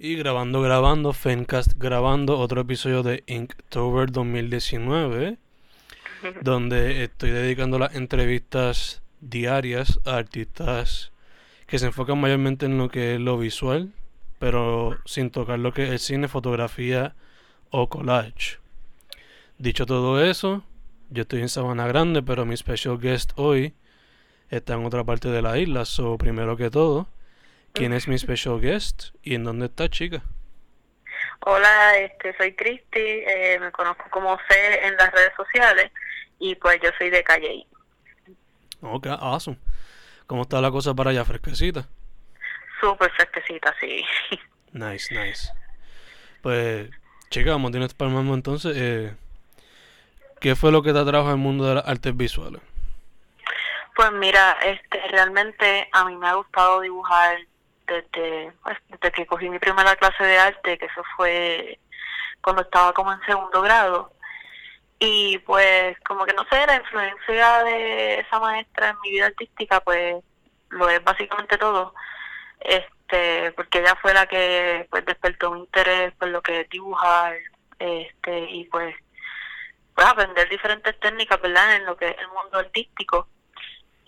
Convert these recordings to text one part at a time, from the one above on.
Y grabando, grabando, Fencast grabando otro episodio de Inktober 2019, donde estoy dedicando las entrevistas diarias a artistas que se enfocan mayormente en lo que es lo visual, pero sin tocar lo que es el cine, fotografía o collage. Dicho todo eso, yo estoy en Sabana Grande, pero mi special guest hoy está en otra parte de la isla. So, primero que todo, ¿Quién es mi special guest y en dónde está, chica? Hola, este, soy Cristi, eh, me conozco como C en las redes sociales y pues yo soy de Calle. Ok, awesome. ¿Cómo está la cosa para allá? ¿Fresquecita? Súper fresquecita, sí. Nice, nice. Pues, chica, vamos a tener para entonces. Eh, ¿Qué fue lo que te atrajo al mundo de las artes visuales? Pues mira, este, realmente a mí me ha gustado dibujar desde, pues, desde que cogí mi primera clase de arte, que eso fue cuando estaba como en segundo grado. Y pues como que no sé, la influencia de esa maestra en mi vida artística pues lo es básicamente todo. Este, porque ella fue la que pues despertó mi interés por lo que es dibujar, este, y pues, pues aprender diferentes técnicas, ¿verdad? En lo que es el mundo artístico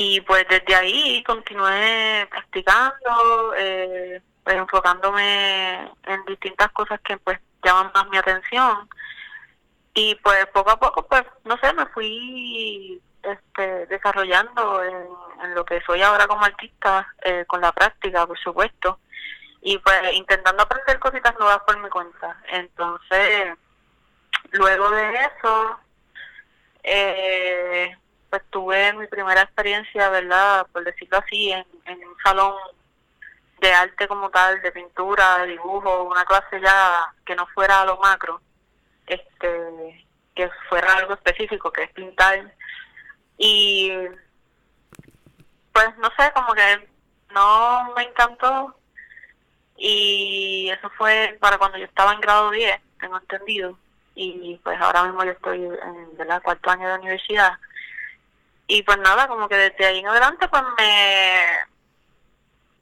y pues desde ahí continué practicando, eh, pues enfocándome en distintas cosas que pues llaman más mi atención. Y pues poco a poco pues no sé me fui este, desarrollando en, lo que soy ahora como artista eh, con la práctica por supuesto. Y pues intentando aprender cositas nuevas por mi cuenta. Entonces luego de eso eh, pues tuve mi primera experiencia, ¿verdad? Por decirlo así, en, un salón de arte como tal, de pintura, de dibujo, una clase ya que no fuera a lo macro, este, que fuera algo específico, que es pintar. Y pues no sé, como que no me encantó. Y eso fue para cuando yo estaba en grado 10, tengo entendido. Y pues ahora mismo yo estoy en el cuarto año de universidad y pues nada, como que desde ahí en adelante pues me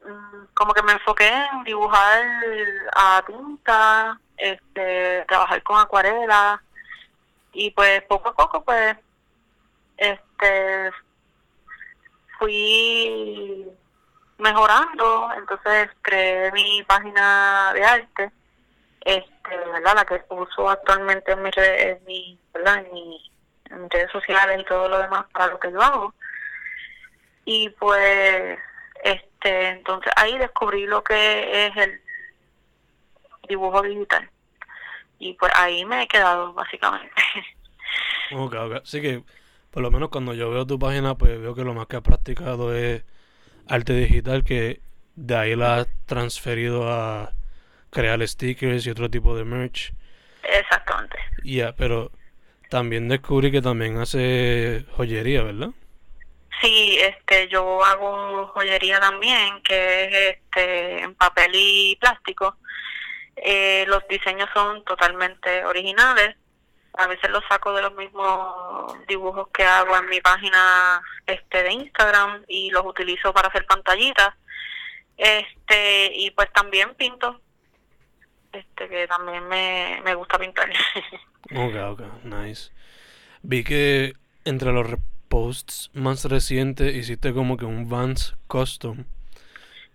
mm, como que me enfoqué en dibujar a tinta, este, trabajar con acuarela y pues poco a poco pues este fui mejorando, entonces creé mi página de arte, este, ¿verdad? la que uso actualmente en mi, en mi, ¿verdad? En mi en redes sociales y todo lo demás para lo que yo hago. Y pues, este, entonces ahí descubrí lo que es el dibujo digital. Y pues ahí me he quedado, básicamente. Ok, ok. Así que, por lo menos cuando yo veo tu página, pues veo que lo más que has practicado es arte digital, que de ahí la has transferido a crear stickers y otro tipo de merch. Exactamente. Ya, pero también descubrí que también hace joyería, ¿verdad? Sí, este, yo hago joyería también, que es este, en papel y plástico. Eh, los diseños son totalmente originales. A veces los saco de los mismos dibujos que hago en mi página este de Instagram y los utilizo para hacer pantallitas. Este, y pues también pinto. Este, que también me, me gusta pintar. Ok, ok, nice. Vi que entre los posts más recientes hiciste como que un Vans Custom.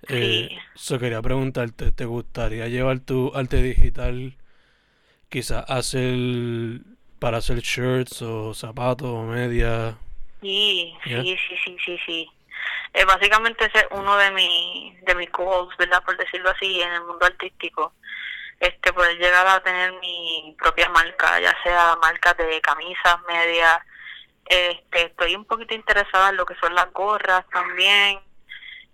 Eh, sí. quería preguntarte, ¿te gustaría llevar tu arte digital quizás hacer para hacer shirts o zapatos o medias? Sí, sí, sí, sí, sí, sí. Eh, básicamente ese es uno de, mi, de mis goals, ¿verdad? Por decirlo así, en el mundo artístico este poder llegar a tener mi propia marca, ya sea marcas de camisas, medias, este, estoy un poquito interesada en lo que son las gorras también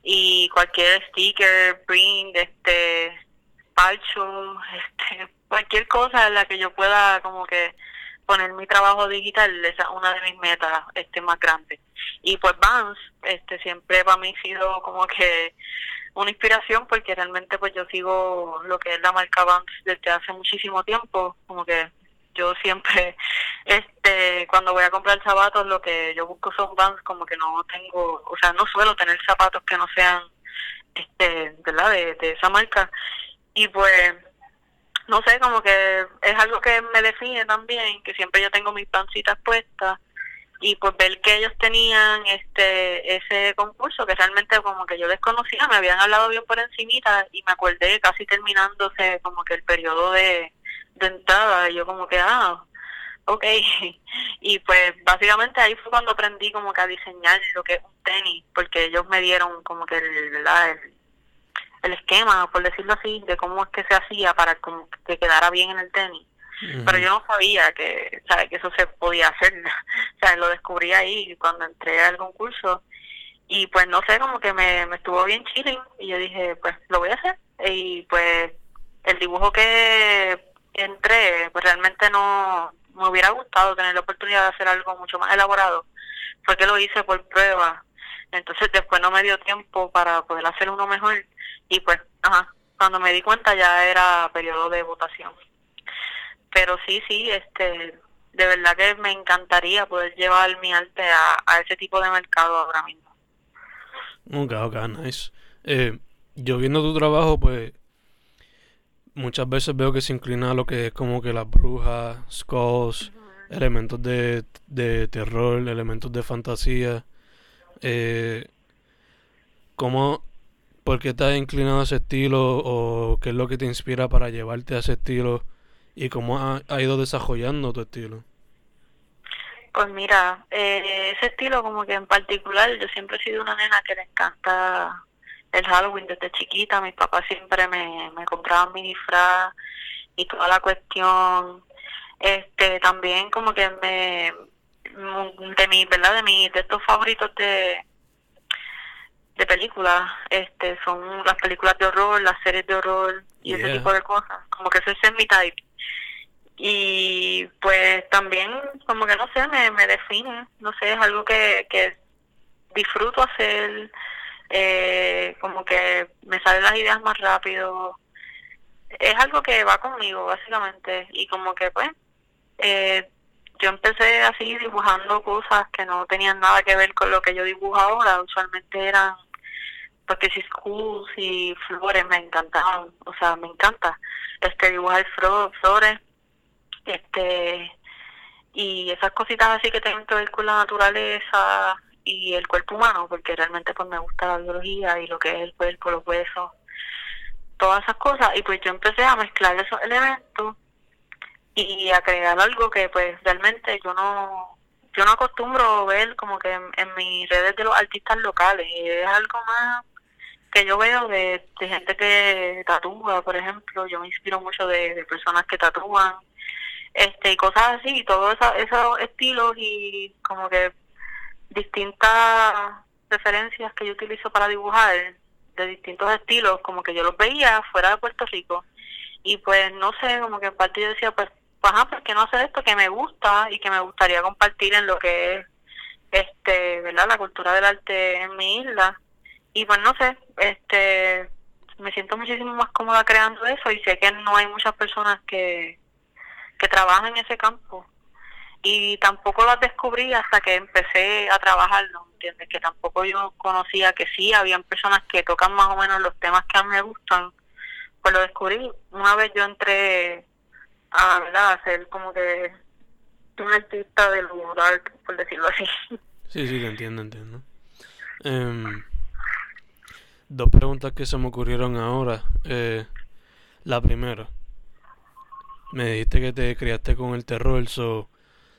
y cualquier sticker, print, este, palcho, este, cualquier cosa en la que yo pueda como que exponer mi trabajo digital, esa es una de mis metas este más grandes. Y pues Vans, este siempre para mí ha sido como que una inspiración porque realmente pues yo sigo lo que es la marca Vans desde hace muchísimo tiempo, como que yo siempre este cuando voy a comprar zapatos lo que yo busco son Vans como que no tengo, o sea, no suelo tener zapatos que no sean este, ¿verdad? De, de esa marca. Y pues no sé, como que es algo que me define también, que siempre yo tengo mis pancitas puestas y pues ver que ellos tenían este ese concurso que realmente como que yo desconocía, me habían hablado bien por encimita y me acordé casi terminándose como que el periodo de, entrada y yo como que ah ok y pues básicamente ahí fue cuando aprendí como que a diseñar lo que es un tenis porque ellos me dieron como que el, el el esquema, por decirlo así, de cómo es que se hacía para que quedara bien en el tenis. Pero yo no sabía que, ¿sabes? que eso se podía hacer. o sea, lo descubrí ahí cuando entré al concurso. Y pues no sé, como que me, me estuvo bien chilling. Y yo dije, pues lo voy a hacer. Y pues el dibujo que entré, pues realmente no me hubiera gustado tener la oportunidad de hacer algo mucho más elaborado. Fue que lo hice por prueba. Entonces después no me dio tiempo para poder hacer uno mejor y pues, ajá, cuando me di cuenta ya era periodo de votación. Pero sí, sí, este, de verdad que me encantaría poder llevar mi arte a, ese tipo de mercado ahora mismo. Ok, ok, nice. Eh, yo viendo tu trabajo, pues muchas veces veo que se inclina a lo que es como que las brujas, skulls, elementos de, de terror, elementos de fantasía. Eh, ¿Cómo por qué estás inclinado a ese estilo o qué es lo que te inspira para llevarte a ese estilo y cómo ha, ido desarrollando tu estilo. Pues mira, eh, ese estilo como que en particular, yo siempre he sido una nena que le encanta el Halloween desde chiquita, mis papás siempre me, me compraban mi disfraz y toda la cuestión. Este, también como que me de mi, ¿verdad? De mis de estos favoritos de de películas, este, son las películas de horror, las series de horror y ese tipo de cosas, como que ese es mi type. Y pues también, como que no sé, me, me define, no sé, es algo que, que disfruto hacer, eh, como que me salen las ideas más rápido. Es algo que va conmigo, básicamente, y como que pues, eh, yo empecé así dibujando cosas que no tenían nada que ver con lo que yo dibujo ahora, usualmente eran porque si schools y flores me encantaban, o sea, me encanta. Este dibujar flores, este y esas cositas así que tienen que ver con la naturaleza y el cuerpo humano, porque realmente pues me gusta la biología y lo que es el cuerpo, los huesos, todas esas cosas, y pues yo empecé a mezclar esos elementos y a crear algo que pues realmente yo no yo no acostumbro ver como que en, en mis redes de los artistas locales, es algo más que yo veo de, gente que tatúa, por ejemplo, yo me inspiro mucho de, personas que tatúan, este y cosas así, y todos esos estilos y como que distintas referencias que yo utilizo para dibujar de distintos estilos, como que yo los veía fuera de Puerto Rico y pues no sé, como que en parte yo decía, pues, ajá, ¿por qué no hacer esto que me gusta y que me gustaría compartir en lo que es, este, ¿verdad? La cultura del arte en mi isla y pues no sé, este me siento muchísimo más cómoda creando eso y sé que no hay muchas personas que, que trabajan en ese campo y tampoco las descubrí hasta que empecé a trabajarlo, ¿entiendes? Que tampoco yo conocía que sí, habían personas que tocan más o menos los temas que a mí me gustan, pues lo descubrí. Una vez yo entré a, ¿verdad? a ser como que un artista del dark, por decirlo así. Sí, sí, lo entiendo, entiendo. Um, Dos preguntas que se me ocurrieron ahora. Eh, la primera. Me dijiste que te criaste con el terror, so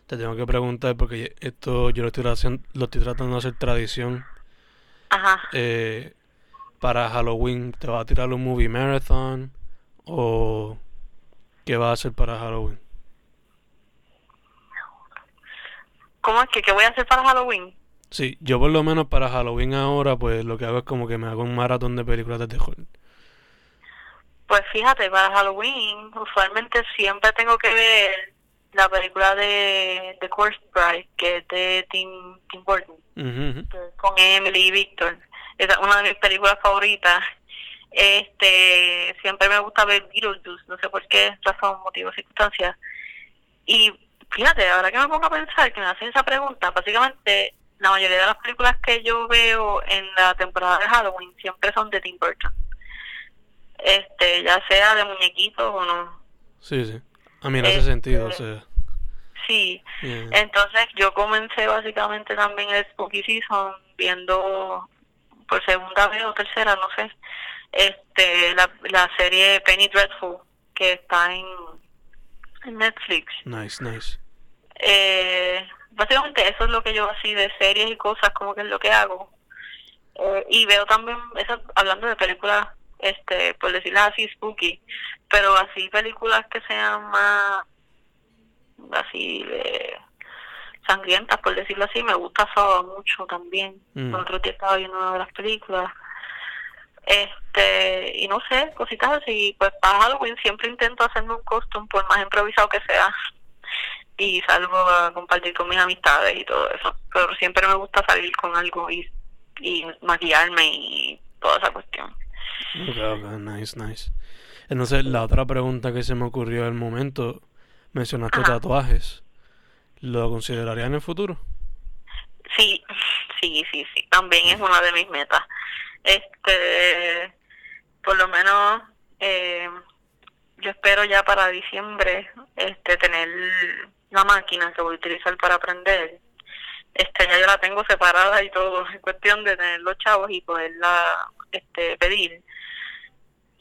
te tengo que preguntar porque esto yo lo estoy, haciendo, lo estoy tratando de hacer tradición. Ajá. Eh, para Halloween, ¿te va a tirar un movie marathon? ¿O qué va a hacer para Halloween? ¿Cómo es que qué voy a hacer para Halloween? Sí, yo por lo menos para Halloween ahora, pues lo que hago es como que me hago un maratón de películas de terror. Pues fíjate, para Halloween usualmente siempre tengo que ver la película de The Course Bride, que es de Tim, Tim Burton, con Emily y Victor. Es una de mis películas favoritas. Este, siempre me gusta ver Beetlejuice, no sé por qué, razón, motivo, circunstancias. Y fíjate, ahora que me pongo a pensar que me hacen esa pregunta, básicamente la mayoría de las películas que yo veo en la temporada de Halloween siempre son de Tim Burton. Este, ya sea de muñequitos o no. Sí, sí. A mí en ese sentido, o sea. Sí. Entonces yo comencé básicamente también el Spooky Season viendo por segunda vez o tercera, no sé, este la, la serie Penny Dreadful que está en, en Netflix. Nice, nice. Eh, básicamente eso es lo que yo así de series y cosas como que es lo que hago. Eh, y veo también eso hablando de películas este por decirlo así spooky pero así películas que sean más así de sangrientas por decirlo así me gusta Saw mucho también. Mm. otro día estaba viendo una de las películas. Este y no sé cositas así pues para Halloween siempre intento hacerme un costume por más improvisado que sea y salgo a compartir con mis amistades y todo eso. Pero siempre me gusta salir con algo y, y maquillarme y toda esa cuestión. nice, nice. Entonces, la otra pregunta que se me ocurrió el momento, mencionaste tatuajes. ¿Lo consideraría en el futuro? Sí, sí, sí, sí. También es una de mis metas. Este, por lo menos, eh, yo espero ya para diciembre este tener la máquina que voy a utilizar para aprender, este, ya yo la tengo separada y todo, es cuestión de tener los chavos y poderla este, pedir.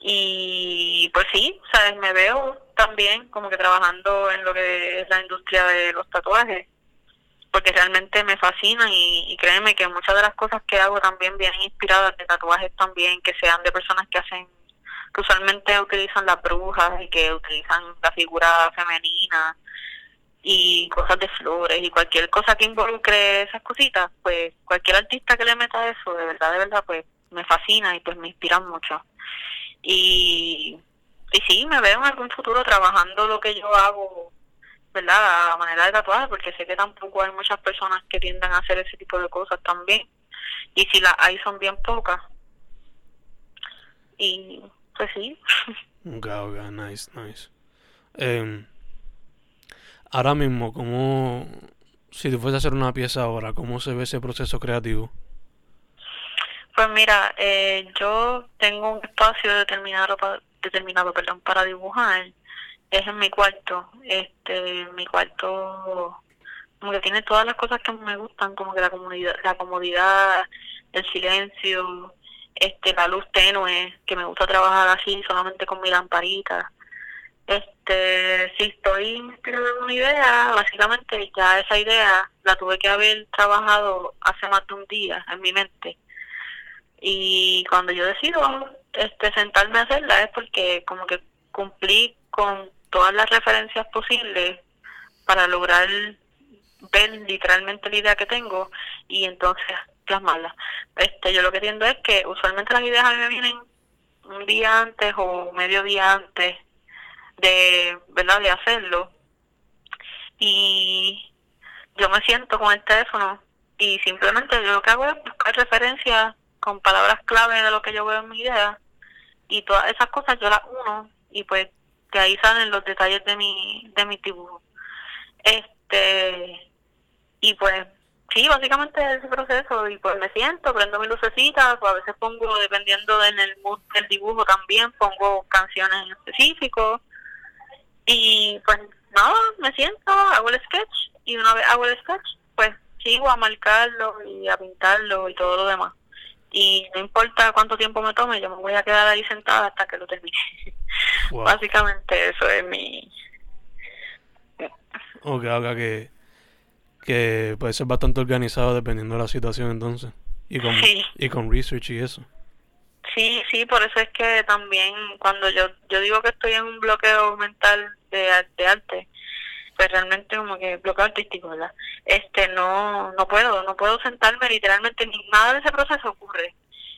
Y pues sí, sabes, me veo también como que trabajando en lo que es la industria de los tatuajes, porque realmente me fascina y, y créeme que muchas de las cosas que hago también vienen inspiradas de tatuajes también, que sean de personas que hacen que usualmente utilizan las brujas y que utilizan la figura femenina y cosas de flores y cualquier cosa que involucre esas cositas, pues cualquier artista que le meta eso, de verdad, de verdad, pues me fascina y pues me inspira mucho. Y, y sí, me veo en algún futuro trabajando lo que yo hago, ¿verdad? A manera de tatuar, porque sé que tampoco hay muchas personas que tiendan a hacer ese tipo de cosas también. Y si las hay, son bien pocas. Y pues sí. nice, nice. Eh, Ahora mismo, ¿cómo, si tú fuese a hacer una pieza ahora, cómo se ve ese proceso creativo? Pues mira, eh, yo tengo un espacio determinado, para, determinado perdón, para dibujar. Es en mi cuarto. Este, mi cuarto como que tiene todas las cosas que me gustan, como que la comodidad, la comodidad, el silencio, este, la luz tenue, que me gusta trabajar así, solamente con mi lamparita. Este, si estoy en una idea, básicamente ya esa idea la tuve que haber trabajado hace más de un día en mi mente. Y cuando yo decido este sentarme a hacerla es porque como que cumplí con todas las referencias posibles para lograr ver literalmente la idea que tengo y entonces plasmarla. Este, yo lo que entiendo es que usualmente las ideas a mí me vienen un día antes o medio día antes de, ¿verdad? de hacerlo. Y yo me siento con el teléfono y simplemente yo lo que hago es buscar referencias con palabras clave de lo que yo veo en mi idea y todas esas cosas yo las uno y pues de ahí salen los detalles de mi de mi dibujo este y pues sí básicamente ese proceso y pues me siento prendo mis lucecitas o a veces pongo dependiendo del mood del dibujo también pongo canciones en específico y pues no, me siento, hago el sketch y una vez hago el sketch, pues sigo a marcarlo y a pintarlo y todo lo demás. Y no importa cuánto tiempo me tome, yo me voy a quedar ahí sentada hasta que lo termine. Básicamente eso es mi... Ok, ok, que, que puede ser bastante organizado dependiendo de la situación entonces. Y con, y con research y eso. Sí, sí, por eso es que también cuando yo yo digo que estoy en un bloqueo mental de, de arte, pues realmente como que bloqueo artístico, ¿verdad? Este, no no puedo, no puedo sentarme literalmente, ni nada de ese proceso ocurre.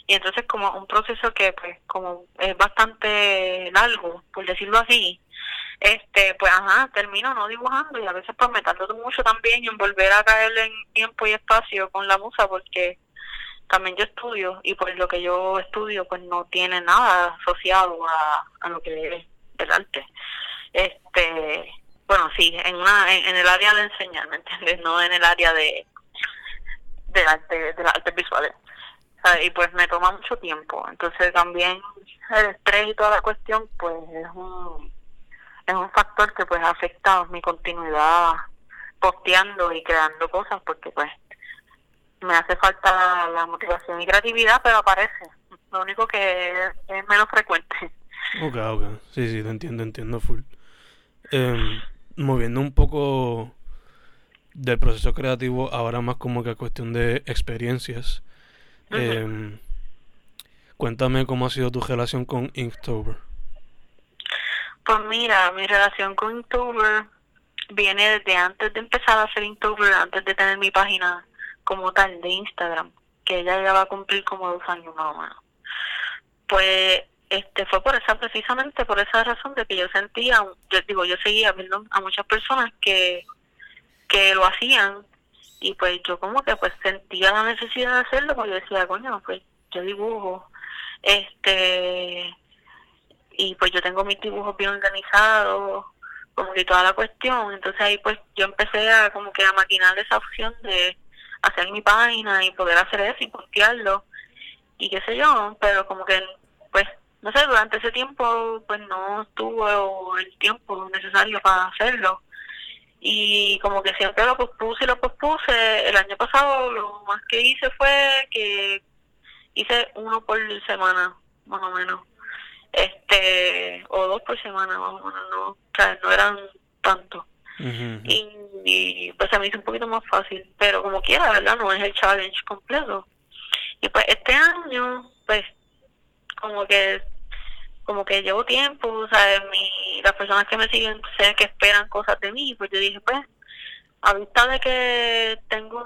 Y entonces como un proceso que pues como es bastante largo, por decirlo así, este pues ajá termino no dibujando y a veces pues me tardo mucho también en volver a caer en tiempo y espacio con la musa porque también yo estudio y pues lo que yo estudio pues no tiene nada asociado a, a lo que es el arte este bueno sí en una en, el área de enseñar me entiendes no en el área de de arte de las artes visuales. Y pues me toma mucho tiempo. Entonces también el estrés y toda la cuestión pues es un es un factor que pues ha afectado mi continuidad posteando y creando cosas porque pues me hace falta la, motivación y creatividad pero aparece. Lo único que es, menos frecuente. Ok ok. Sí sí te entiendo entiendo full eh, moviendo un poco del proceso creativo ahora más como que a cuestión de experiencias. Eh, cuéntame cómo ha sido tu relación con Inktober. Pues mira, mi relación con Inktober viene desde antes de empezar a hacer Inktober, antes de tener mi página como tal de Instagram, que ya ya va a cumplir como dos años más o menos. Pues este fue por esa precisamente por esa razón de que yo sentía, yo digo, yo seguía viendo a muchas personas que que lo hacían y pues yo como que pues sentía la necesidad de hacerlo, porque yo decía, coño, pues yo dibujo, este y pues yo tengo mis dibujos bien organizados, como que toda la cuestión, entonces ahí pues yo empecé a como que a maquinar esa opción de hacer mi página y poder hacer eso y postearlo y qué sé yo, pero como que no sé, durante ese tiempo pues no tuvo el tiempo necesario para hacerlo. Y como que siempre lo pospuse y lo pospuse, el año pasado lo más que hice fue que hice uno por semana más o menos. Este o dos por semana más o menos no o sea, no eran tantos y, pues se me hizo un poquito más fácil. Pero como quiera verdad no es el challenge completo. Y pues este año pues como que como que llevo tiempo sea mi, las personas que me siguen sé que esperan cosas de mí pues yo dije pues a vista de que tengo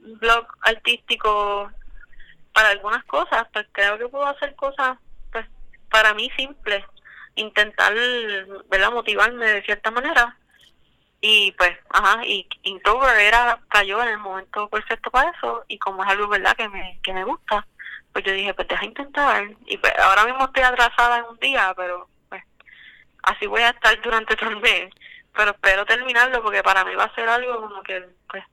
un blog artístico para algunas cosas pues creo que puedo hacer cosas para mí simple intentar ¿verdad? motivarme de cierta manera. Y pues ajá y Inktober era cayó en el momento perfecto para eso y como es algo verdad que me que me gusta pues yo dije pues deja intentar y pues ahora mismo estoy atrasada en un día pero pues así voy a estar durante todo el mes pero espero terminarlo porque para mí va a ser algo como que pues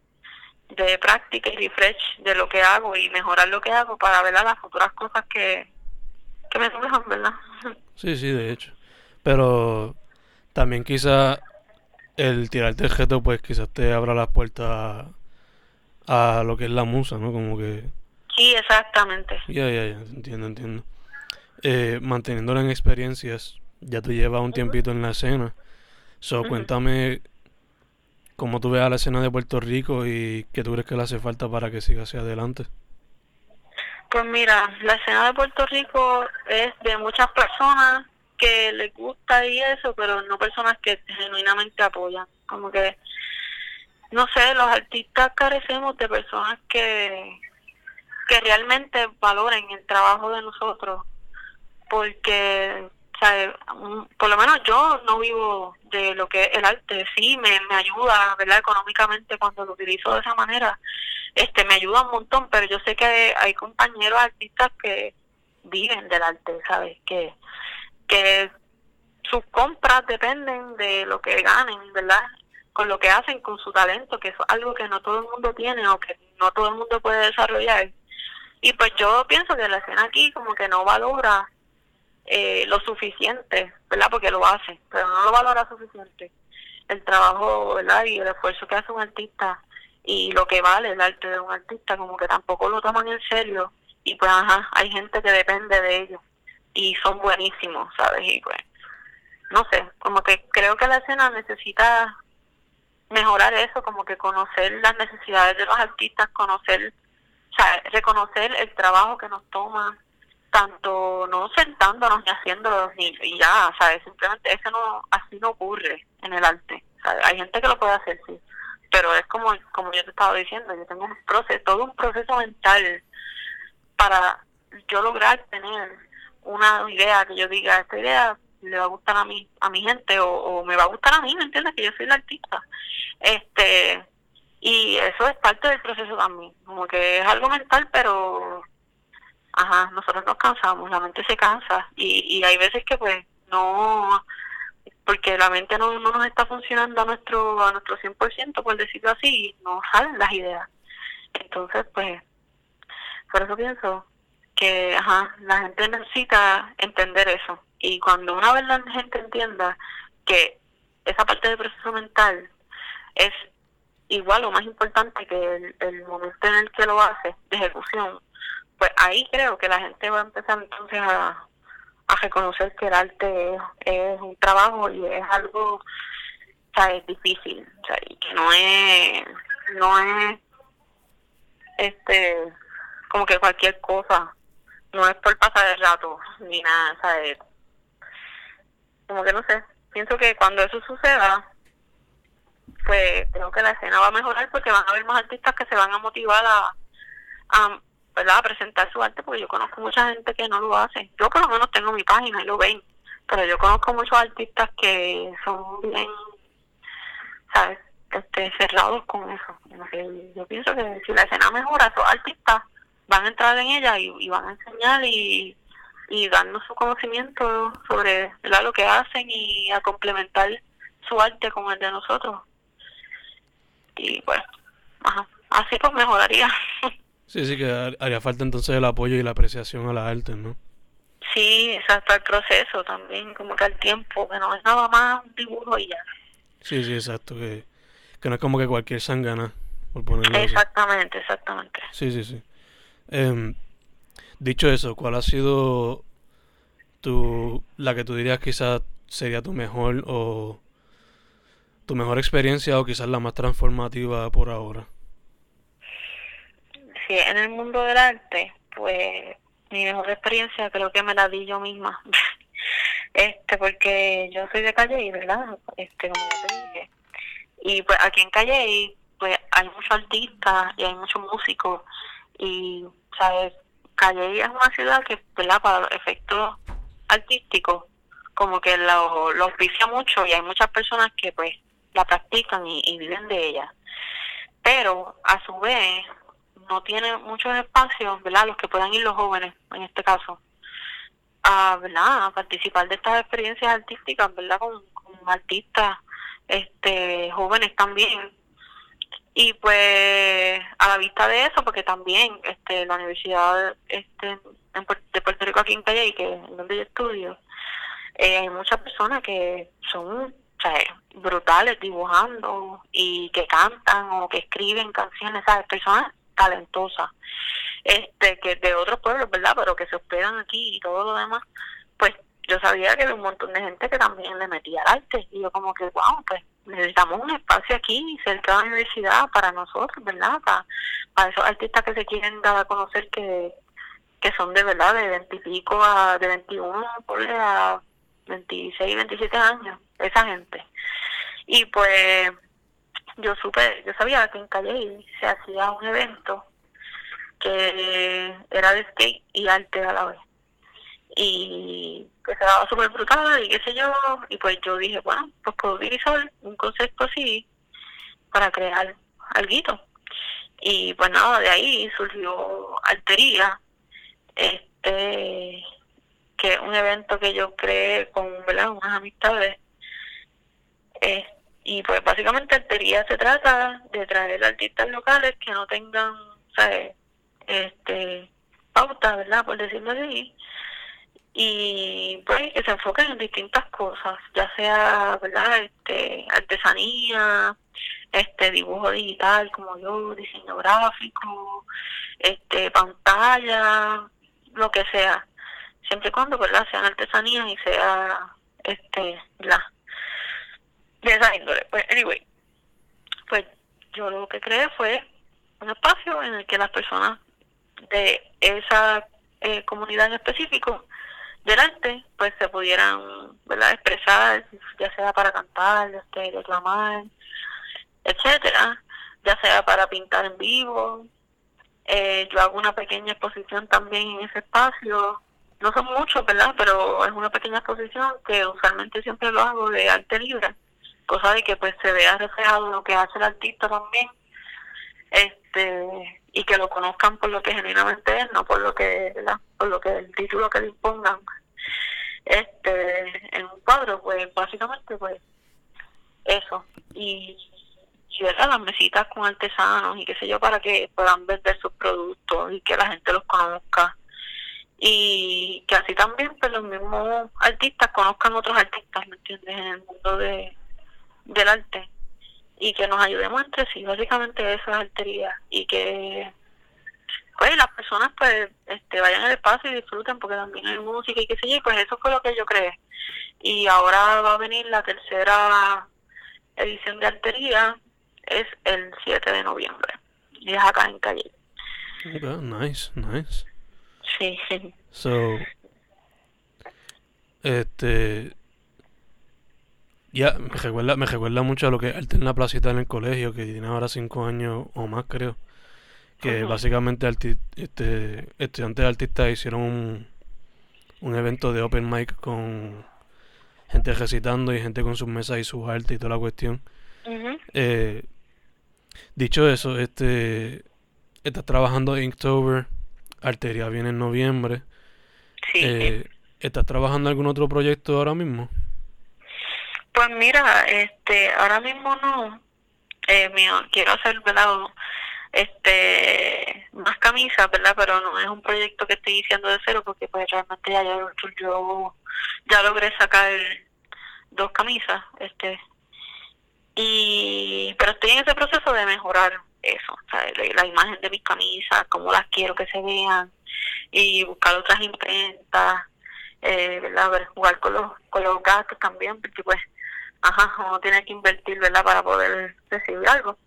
de práctica y refresh de lo que hago y mejorar lo que hago para ver las futuras cosas que que me ¿verdad? Sí, sí, de hecho. Pero también quizá el tirarte el gesto, pues quizás te abra las puertas a, lo que es la musa, ¿no? Como que... Sí, exactamente. Ya, ya, ya, entiendo, entiendo. Eh, manteniéndola en experiencias, ya tú llevas un tiempito en la escena. So, cuéntame cómo tú ves a la escena de Puerto Rico y qué tú crees que le hace falta para que siga hacia adelante. Pues mira, la escena de Puerto Rico es de muchas personas que les gusta y eso, pero no personas que genuinamente apoyan. Como que, no sé, los artistas carecemos de personas que, que realmente valoren el trabajo de nosotros, porque, por lo menos yo no vivo de lo que es el arte, sí, me, me ayuda, ¿verdad? Económicamente cuando lo utilizo de esa manera, este me ayuda un montón, pero yo sé que hay compañeros artistas que viven del arte, ¿sabes? Que, que sus compras dependen de lo que ganen, ¿verdad? Con lo que hacen, con su talento, que es algo que no todo el mundo tiene o que no todo el mundo puede desarrollar. Y pues yo pienso que la escena aquí como que no valora eh, lo suficiente, ¿verdad? Porque lo hace, pero no lo valora suficiente. El trabajo, ¿verdad? Y el esfuerzo que hace un artista y lo que vale el arte de un artista como que tampoco lo toman en serio y pues ajá, hay gente que depende de ellos y son buenísimos, ¿sabes? Y pues no sé, como que creo que la escena necesita mejorar eso, como que conocer las necesidades de los artistas, conocer, o sea, reconocer el trabajo que nos toma, tanto no sentándonos ni haciéndolo ni y ya, ¿sabes? Simplemente eso no, así no ocurre en el arte. Hay gente que lo puede hacer, sí, pero es como, como yo te estaba diciendo, yo tengo un proceso, todo un proceso mental para yo lograr tener una idea que yo diga, esta idea le va a gustar a mí, a mi gente o, me va a gustar a mí, ¿me entiendes? Que yo soy la artista. Este, y eso es parte del proceso también, como que es algo mental, pero, ajá, nosotros nos cansamos, la mente se cansa y, y hay veces que pues no, porque la mente no, no nos está funcionando a nuestro, a nuestro 100%, por decirlo así, y no salen las ideas. Entonces, pues, por eso pienso que ajá, la gente necesita entender eso. Y cuando una vez la gente entienda que esa parte del proceso mental es igual o más importante que el, momento en el que lo hace, de ejecución, pues ahí creo que la gente va a empezar entonces a, reconocer que el arte es, un trabajo y es algo, o sea, es difícil, o sea, y que no es, no es, este, como que cualquier cosa, no es por pasar el rato, ni nada, ¿sabes? Como que no sé, pienso que cuando eso suceda, pues creo que la escena va a mejorar porque van a haber más artistas que se van a motivar a, a, ¿verdad? a presentar su arte, porque yo conozco mucha gente que no lo hace. Yo por lo menos tengo mi página y lo ven, pero yo conozco muchos artistas que son bien, ¿sabes? Este, cerrados con eso. Yo pienso que si la escena mejora, esos artistas van a entrar en ella y, van a enseñar y, y darnos su conocimiento sobre lo que hacen y a complementar su arte con el de nosotros. Y pues, así pues mejoraría. Sí, sí, que haría falta entonces el apoyo y la apreciación a la arte, ¿no? Sí, exacto, el proceso también, como que al tiempo, que no es nada más un dibujo y ya. Sí, sí, exacto, que, que no es como que cualquier sangana, por ponerlo Exactamente, exactamente. Sí, sí, sí. Eh, dicho eso, ¿cuál ha sido tu, la que tú dirías quizás sería tu mejor o tu mejor experiencia o quizás la más transformativa por ahora? Sí, en el mundo del arte, pues mi mejor experiencia creo que me la di yo misma. este, porque yo soy de Calle, ¿verdad? Este, como ya te dije. Y pues aquí en Calle, pues hay muchos artistas y hay muchos músicos y, ¿sabes? Calle es una ciudad que, ¿verdad? Para efectos artísticos, como que lo, lo auspicia mucho y hay muchas personas que, pues, la practican y, viven de ella. Pero, a su vez, no tiene muchos espacios, ¿verdad? Los que puedan ir los jóvenes, en este caso, a, ¿verdad? a participar de estas experiencias artísticas, ¿verdad? Con, artistas este jóvenes también y pues a la vista de eso porque también este la universidad este de Puerto Rico aquí en Calle que es donde yo estudio eh, hay muchas personas que son brutales dibujando y que cantan o que escriben canciones sabes personas talentosas este que de otros pueblos verdad pero que se hospedan aquí y todo lo demás pues yo sabía que había un montón de gente que también le metía al arte. Y yo como que wow pues necesitamos un espacio aquí cerca de la universidad para nosotros verdad para, para esos artistas que se quieren dar a conocer que que son de verdad de 20 y pico a de 21 a 26 27 años esa gente y pues yo supe yo sabía que en Calle se hacía un evento que era de skate y arte a la vez y que se daba súper brutal y qué sé yo, y pues yo dije, bueno, pues puedo utilizar un concepto así para crear algo. Y pues nada, de ahí surgió Altería, este que es un evento que yo creé con ¿verdad? unas amistades. Eh, y pues básicamente Altería se trata de traer artistas locales que no tengan, ¿sabes? Este, pauta, ¿verdad? Por decirlo así, y pues que se enfoquen en distintas cosas, ya sea, ¿verdad? Este, artesanía, este dibujo digital como yo, diseño gráfico, este pantalla, lo que sea, siempre y cuando, ¿verdad? Sean artesanías y sea este la de esa índole. Pues anyway, pues yo lo que creé fue un espacio en el que las personas de esa eh, comunidad en específico delante, pues se pudieran ¿verdad? expresar, ya sea para cantar, este, reclamar, etcétera, ya sea para pintar en vivo. Eh, yo hago una pequeña exposición también en ese espacio no son muchos, ¿verdad? Pero es una pequeña exposición que usualmente siempre lo hago de arte libre, cosa de que pues se vea reflejado lo que hace el artista también, este y que lo conozcan por lo que genuinamente es, no por lo que, ¿verdad? por lo que el título que le impongan este en un cuadro, pues básicamente pues eso y y ¿verdad? las mesitas con artesanos y qué sé yo para que puedan vender sus productos y que la gente los conozca y que así también pues los mismos artistas conozcan otros artistas ¿me entiendes? en el mundo de del arte y que nos ayudemos entre sí básicamente eso es artería y que pues las personas pues este vayan al espacio y disfruten porque también hay música y qué sé yo y pues eso fue lo que yo creé. Y ahora va a venir la tercera edición de artería es el 7 de noviembre y es acá en Calle nice nice. Sí sí. So este ya me recuerda me recuerda mucho a lo que arte en la placita en el colegio que tiene ahora cinco años o más creo que básicamente este, estudiantes artistas hicieron un, un evento de open mic con gente recitando y gente con sus mesas y sus artes y toda la cuestión. eh, dicho eso, este estás trabajando en Inktober, Arteria viene en noviembre. Sí. Eh, ¿Estás trabajando en algún otro proyecto ahora mismo? Pues mira, este, ahora mismo no. Eh, mío, quiero hacer, ¿verdad? este más camisas, ¿verdad? Pero no es un proyecto que estoy diciendo de cero porque pues realmente ya yo, ya logré sacar dos camisas, este y pero estoy en ese proceso de mejorar eso, la, imagen de mis camisas, cómo las quiero que se vean y buscar otras imprentas, eh, ¿verdad? Ver, jugar con los con los gastos también, porque pues ajá, uno tiene que invertir, ¿verdad? Para poder recibir algo.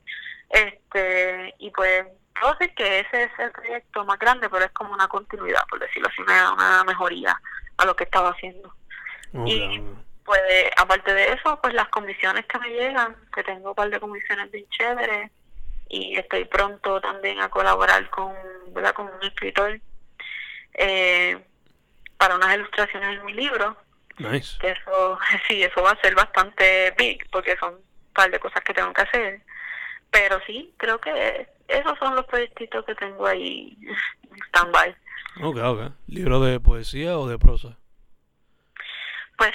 Este, y pues puedo decir que ese es el proyecto más grande, pero es como una continuidad, por decirlo así, una, una mejoría a lo que estaba haciendo. y pues aparte de eso, pues las comisiones que me llegan, que tengo un par de comisiones bien chéveres y estoy pronto también a colaborar con, ¿verdad? con un escritor eh, para unas ilustraciones en mi libro. Nice. Eso, sí, eso va a ser bastante big porque son un par de cosas que tengo que hacer pero sí, creo que esos son los proyectitos que tengo ahí en stand-by. Ok, ok. ¿Libro de poesía o de prosa? Pues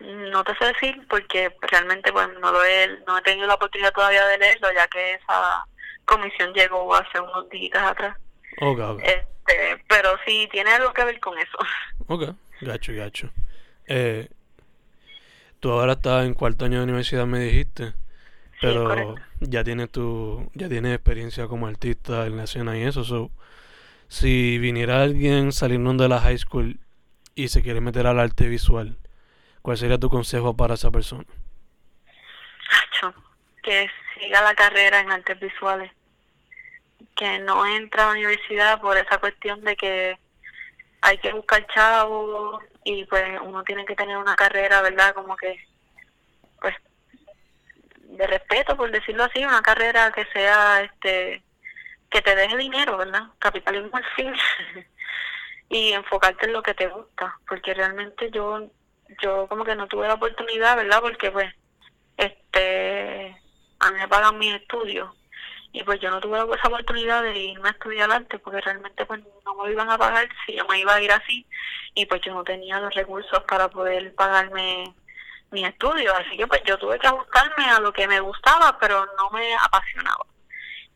no te sé decir porque realmente pues no lo he, no he tenido la oportunidad todavía de leerlo ya que esa comisión llegó hace unos días atrás. Ok, ok. Este, pero sí tiene algo que ver con eso. Ok, gacho, gacho. Eh, tú ahora estás en cuarto año de universidad, me dijiste. Pero ya tienes tu, ya tienes experiencia como artista en la escena y eso. So, si viniera alguien saliendo de la high school y se quiere meter al arte visual, ¿cuál sería tu consejo para esa persona? Que siga la carrera en artes visuales. Que no entra a la universidad por esa cuestión de que hay que buscar chavos y pues uno tiene que tener una carrera, ¿verdad? Como que pues de respeto, por decirlo así, una carrera que sea, este, que te deje dinero, ¿verdad? Capitalismo al fin. y enfocarte en lo que te gusta, porque realmente yo, yo como que no tuve la oportunidad, ¿verdad? Porque pues, este, a mí me pagan mis estudios y pues yo no tuve esa oportunidad de irme a estudiar arte porque realmente pues no me iban a pagar si yo me iba a ir así y pues yo no tenía los recursos para poder pagarme mi estudio, así que pues yo tuve que ajustarme a lo que me gustaba, pero no me apasionaba.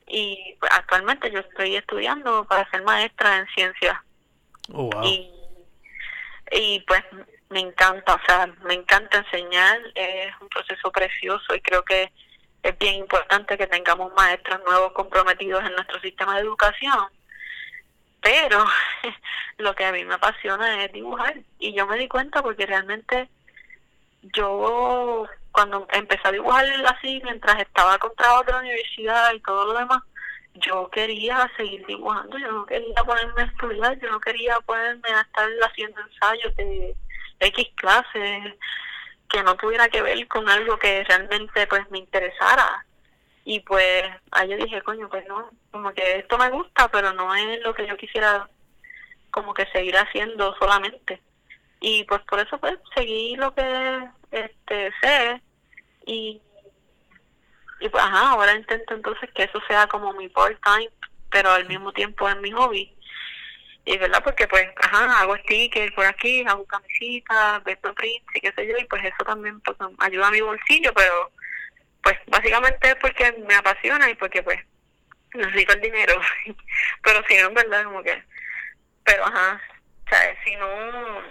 Y pues, actualmente yo estoy estudiando para ser maestra en ciencias. Oh, y, y pues me encanta, o sea, me encanta enseñar, es un proceso precioso y creo que es bien importante que tengamos maestros nuevos comprometidos en nuestro sistema de educación. Pero lo que a mí me apasiona es dibujar y yo me di cuenta porque realmente yo cuando empecé a dibujar así mientras estaba con trabajo la universidad y todo lo demás, yo quería seguir dibujando, yo no quería ponerme a estudiar, yo no quería ponerme a estar haciendo ensayos de X clases que no tuviera que ver con algo que realmente pues me interesara. Y pues ahí yo dije, coño, pues no, como que esto me gusta, pero no es lo que yo quisiera como que seguir haciendo solamente. Y pues por eso pues seguí lo que este sé y y pues ajá, ahora intento entonces que eso sea como mi part-time, pero al mismo tiempo es mi hobby. Y verdad, porque pues, ajá, hago stickers por aquí, hago camisitas, vendo prints y qué sé yo, y pues eso también pues, ayuda a mi bolsillo, pero pues básicamente es porque me apasiona y porque pues necesito el dinero. pero si no, en verdad, como que, pero ajá, sea, si no,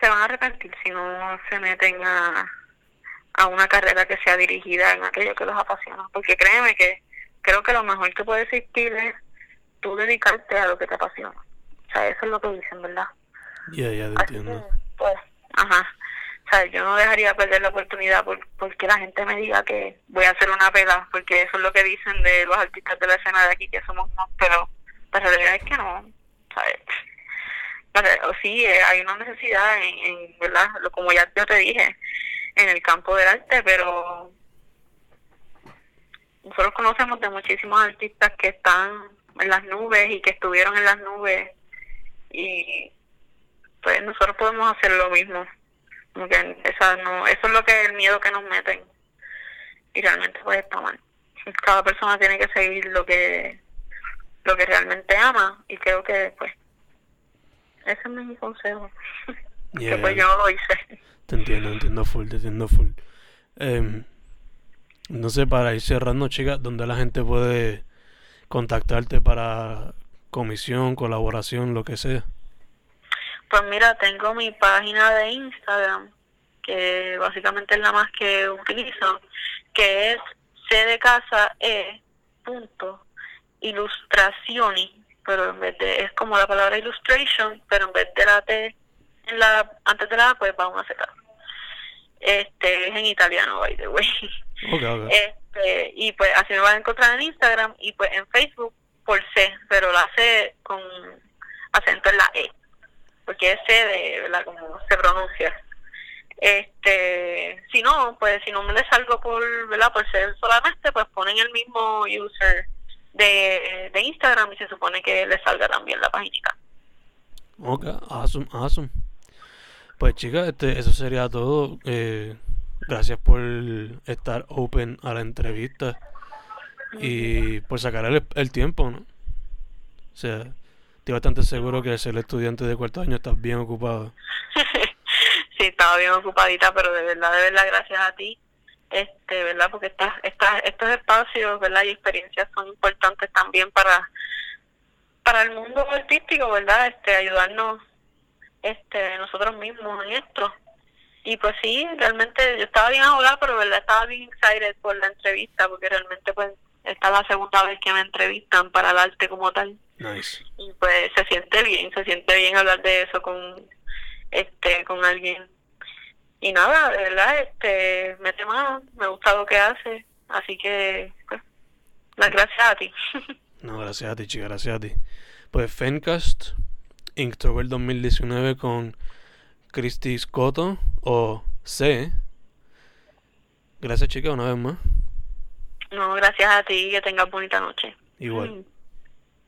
se van a arrepentir si no se meten a a una carrera que sea dirigida en aquello que los apasiona. Porque créeme que creo que lo mejor que puede existir es tú dedicarte a lo que te apasiona. O sea, eso es lo que dicen, ¿verdad? Ya, ya, entiendo. pues, ajá. O sea, yo no dejaría perder la oportunidad por, porque la gente me diga que voy a hacer una pela, porque eso es lo que dicen de los artistas de la escena de aquí, que somos unos, pero la realidad es que no, ¿sabes? O sí, eh, hay una necesidad en, en, ¿verdad? Como ya yo te dije, en el campo del arte, pero nosotros conocemos de muchísimos artistas que están en las nubes y que estuvieron en las nubes y pues nosotros podemos hacer lo mismo. esa no, eso es lo que el miedo que nos meten y realmente pues está mal. Cada persona tiene que seguir lo que lo que realmente ama y creo que pues ese es mi consejo. que pues yo lo hice. Te entiendo, entiendo full, te entiendo full. Eh, no sé, para ir cerrando, chicas, ¿dónde la gente puede contactarte para comisión, colaboración, lo que sea? Pues mira, tengo mi página de Instagram, que básicamente es la más que utilizo, que es c de casa e punto pero en vez de, es como la palabra illustration, pero en vez de la T antes de la pues vamos a hacer este es en italiano by the way este y pues así me van a encontrar en Instagram y pues en Facebook por C pero la C con acento en la E porque es C de verdad como se pronuncia. Este si no pues si no me les salgo por verdad por ser solamente pues ponen el mismo user de, de Instagram y se supone que les salga también la página Ok, awesome, awesome. Pues chicas, este, eso sería todo. Eh, gracias por estar open a la entrevista y por sacar el, tiempo. O sea, estoy bastante seguro que ser estudiante de cuarto año estás bien ocupado. sí, estaba bien ocupadita, pero de verdad, de verdad, gracias a ti, este, ¿verdad? Porque estas, estos espacios, ¿verdad? Y experiencias son importantes también para para el mundo artístico, ¿verdad? Este, ayudarnos este nosotros mismos en esto. Y pues sí, realmente yo estaba bien ahogada, pero verdad estaba bien excited por la entrevista, porque realmente pues esta es la segunda vez que me entrevistan para el arte como tal. Y pues se siente bien, se siente bien hablar de eso con este con alguien. Y nada, de verdad, este, mete más, me gusta lo que hace, así que pues, las gracias a ti. no, gracias a ti, chica, gracias a ti. Pues Fencast Inktober 2019 con Christy Scotto o C. Gracias, chica, una vez más. No, gracias a ti. Que tengas bonita noche. Igual. Mm.